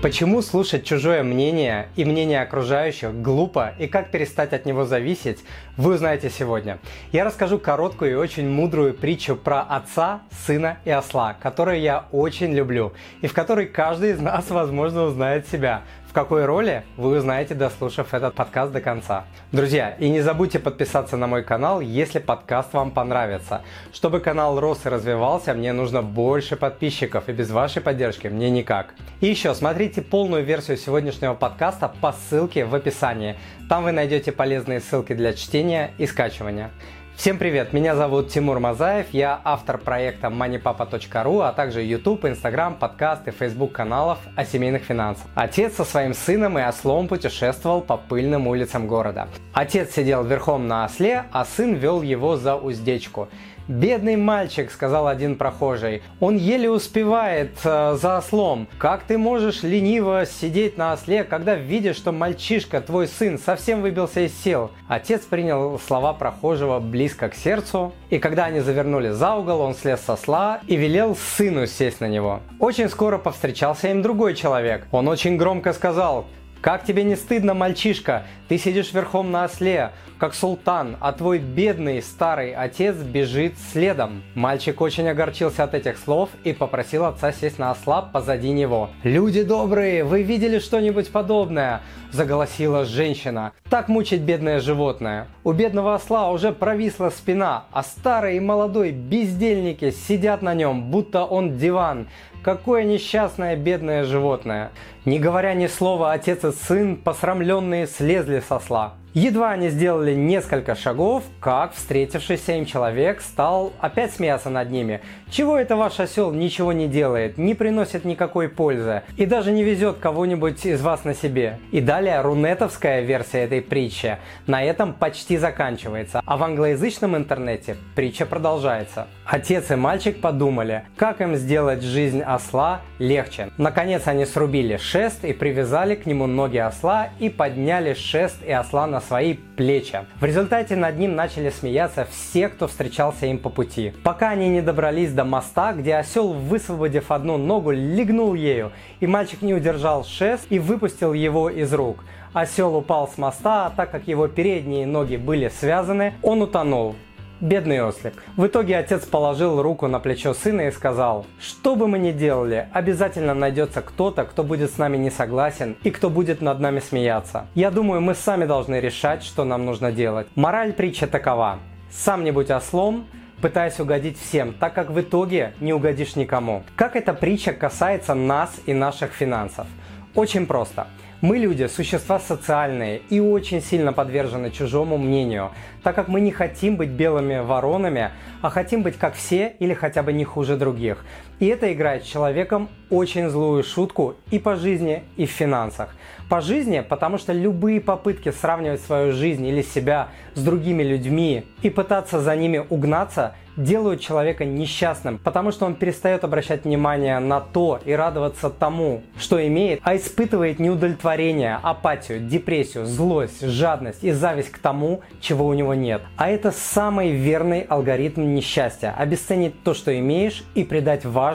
Почему слушать чужое мнение и мнение окружающих глупо и как перестать от него зависеть, вы узнаете сегодня. Я расскажу короткую и очень мудрую притчу про отца, сына и осла, которую я очень люблю и в которой каждый из нас, возможно, узнает себя. Какой роли вы узнаете, дослушав этот подкаст до конца. Друзья, и не забудьте подписаться на мой канал, если подкаст вам понравится. Чтобы канал рос и развивался, мне нужно больше подписчиков, и без вашей поддержки мне никак. И еще, смотрите полную версию сегодняшнего подкаста по ссылке в описании. Там вы найдете полезные ссылки для чтения и скачивания. Всем привет, меня зовут Тимур Мазаев, я автор проекта moneypapa.ru, а также YouTube, Instagram, подкаст и Facebook каналов о семейных финансах. Отец со своим сыном и ослом путешествовал по пыльным улицам города. Отец сидел верхом на осле, а сын вел его за уздечку. «Бедный мальчик», — сказал один прохожий, — «он еле успевает э, за ослом. Как ты можешь лениво сидеть на осле, когда видишь, что мальчишка, твой сын, совсем выбился из сил?» Отец принял слова прохожего близко к сердцу, и когда они завернули за угол, он слез со осла и велел сыну сесть на него. Очень скоро повстречался им другой человек. Он очень громко сказал как тебе не стыдно, мальчишка? Ты сидишь верхом на осле, как султан, а твой бедный старый отец бежит следом. Мальчик очень огорчился от этих слов и попросил отца сесть на осла позади него. «Люди добрые, вы видели что-нибудь подобное?» – заголосила женщина. «Так мучить бедное животное. У бедного осла уже провисла спина, а старый и молодой бездельники сидят на нем, будто он диван. Какое несчастное бедное животное. Не говоря ни слова, отец и сын, посрамленные, слезли со сла. Едва они сделали несколько шагов, как встретившийся им человек стал опять смеяться над ними. Чего это ваш осел ничего не делает, не приносит никакой пользы и даже не везет кого-нибудь из вас на себе. И далее рунетовская версия этой притчи на этом почти заканчивается, а в англоязычном интернете притча продолжается. Отец и мальчик подумали, как им сделать жизнь осла легче. Наконец они срубили шест и привязали к нему ноги осла и подняли шест и осла на свои плечи. В результате над ним начали смеяться все, кто встречался им по пути. Пока они не добрались до моста, где осел, высвободив одну ногу, легнул ею, и мальчик не удержал шест и выпустил его из рук. Осел упал с моста, а так как его передние ноги были связаны, он утонул. Бедный ослик. В итоге отец положил руку на плечо сына и сказал, что бы мы ни делали, обязательно найдется кто-то, кто будет с нами не согласен и кто будет над нами смеяться. Я думаю, мы сами должны решать, что нам нужно делать. Мораль притчи такова. Сам не будь ослом, пытаясь угодить всем, так как в итоге не угодишь никому. Как эта притча касается нас и наших финансов? Очень просто. Мы люди – существа социальные и очень сильно подвержены чужому мнению, так как мы не хотим быть белыми воронами, а хотим быть как все или хотя бы не хуже других. И это играет человеком очень злую шутку и по жизни, и в финансах. По жизни, потому что любые попытки сравнивать свою жизнь или себя с другими людьми и пытаться за ними угнаться – делают человека несчастным, потому что он перестает обращать внимание на то и радоваться тому, что имеет, а испытывает неудовлетворение, апатию, депрессию, злость, жадность и зависть к тому, чего у него нет. А это самый верный алгоритм несчастья – обесценить то, что имеешь и придать важность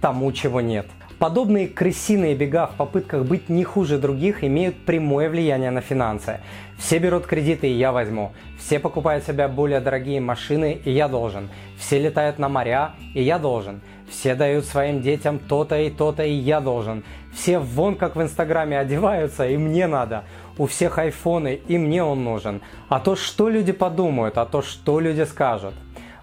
тому, чего нет. Подобные крысиные бега в попытках быть не хуже других имеют прямое влияние на финансы. Все берут кредиты, и я возьму. Все покупают себе более дорогие машины, и я должен. Все летают на моря, и я должен. Все дают своим детям то-то и то-то, и я должен. Все вон как в Инстаграме одеваются, и мне надо. У всех айфоны, и мне он нужен. А то, что люди подумают, а то, что люди скажут.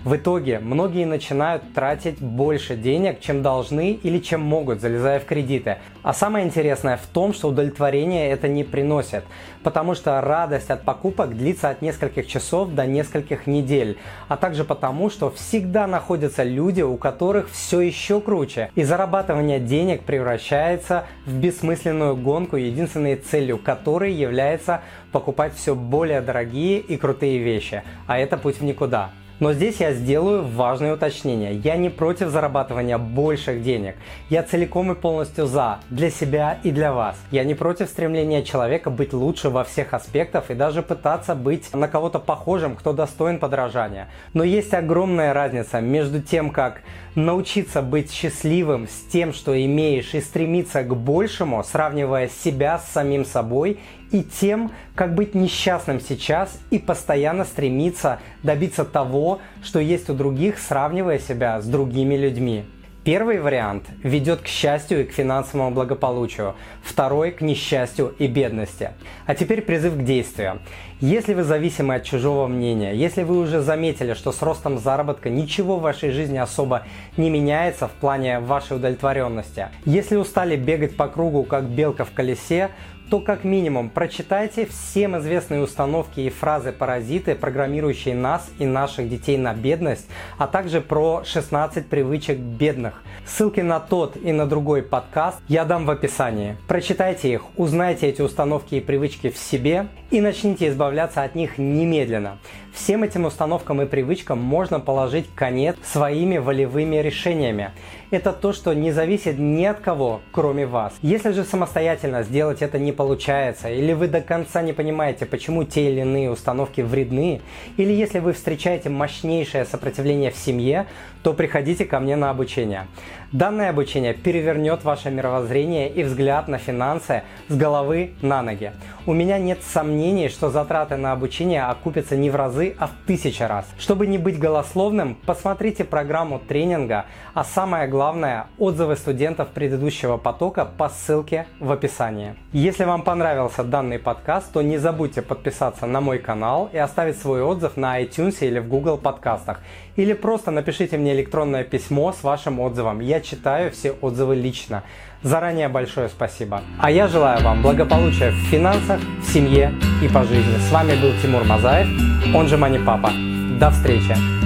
В итоге многие начинают тратить больше денег, чем должны или чем могут, залезая в кредиты. А самое интересное в том, что удовлетворение это не приносит, потому что радость от покупок длится от нескольких часов до нескольких недель, а также потому, что всегда находятся люди, у которых все еще круче, и зарабатывание денег превращается в бессмысленную гонку, единственной целью которой является покупать все более дорогие и крутые вещи, а это путь в никуда. Но здесь я сделаю важное уточнение. Я не против зарабатывания больших денег. Я целиком и полностью за, для себя и для вас. Я не против стремления человека быть лучше во всех аспектах и даже пытаться быть на кого-то похожим, кто достоин подражания. Но есть огромная разница между тем, как научиться быть счастливым с тем, что имеешь, и стремиться к большему, сравнивая себя с самим собой и тем, как быть несчастным сейчас и постоянно стремиться добиться того, что есть у других, сравнивая себя с другими людьми. Первый вариант ведет к счастью и к финансовому благополучию, второй – к несчастью и бедности. А теперь призыв к действию. Если вы зависимы от чужого мнения, если вы уже заметили, что с ростом заработка ничего в вашей жизни особо не меняется в плане вашей удовлетворенности, если устали бегать по кругу как белка в колесе, то как минимум прочитайте всем известные установки и фразы-паразиты, программирующие нас и наших детей на бедность, а также про 16 привычек бедных. Ссылки на тот и на другой подкаст я дам в описании. Прочитайте их, узнайте эти установки и привычки в себе и начните избавляться от них немедленно. Всем этим установкам и привычкам можно положить конец своими волевыми решениями. Это то, что не зависит ни от кого, кроме вас. Если же самостоятельно сделать это не получается, или вы до конца не понимаете, почему те или иные установки вредны, или если вы встречаете мощнейшее сопротивление в семье, то приходите ко мне на обучение. Данное обучение перевернет ваше мировоззрение и взгляд на финансы с головы на ноги. У меня нет сомнений, что затраты на обучение окупятся не в разы, а в тысячи раз. Чтобы не быть голословным, посмотрите программу тренинга, а самое главное – отзывы студентов предыдущего потока по ссылке в описании. Если вам понравился данный подкаст, то не забудьте подписаться на мой канал и оставить свой отзыв на iTunes или в Google подкастах. Или просто напишите мне электронное письмо с вашим отзывом. Я читаю все отзывы лично. Заранее большое спасибо. А я желаю вам благополучия в финансах, в семье и по жизни. С вами был Тимур Мазаев, он же Мани Папа. До встречи!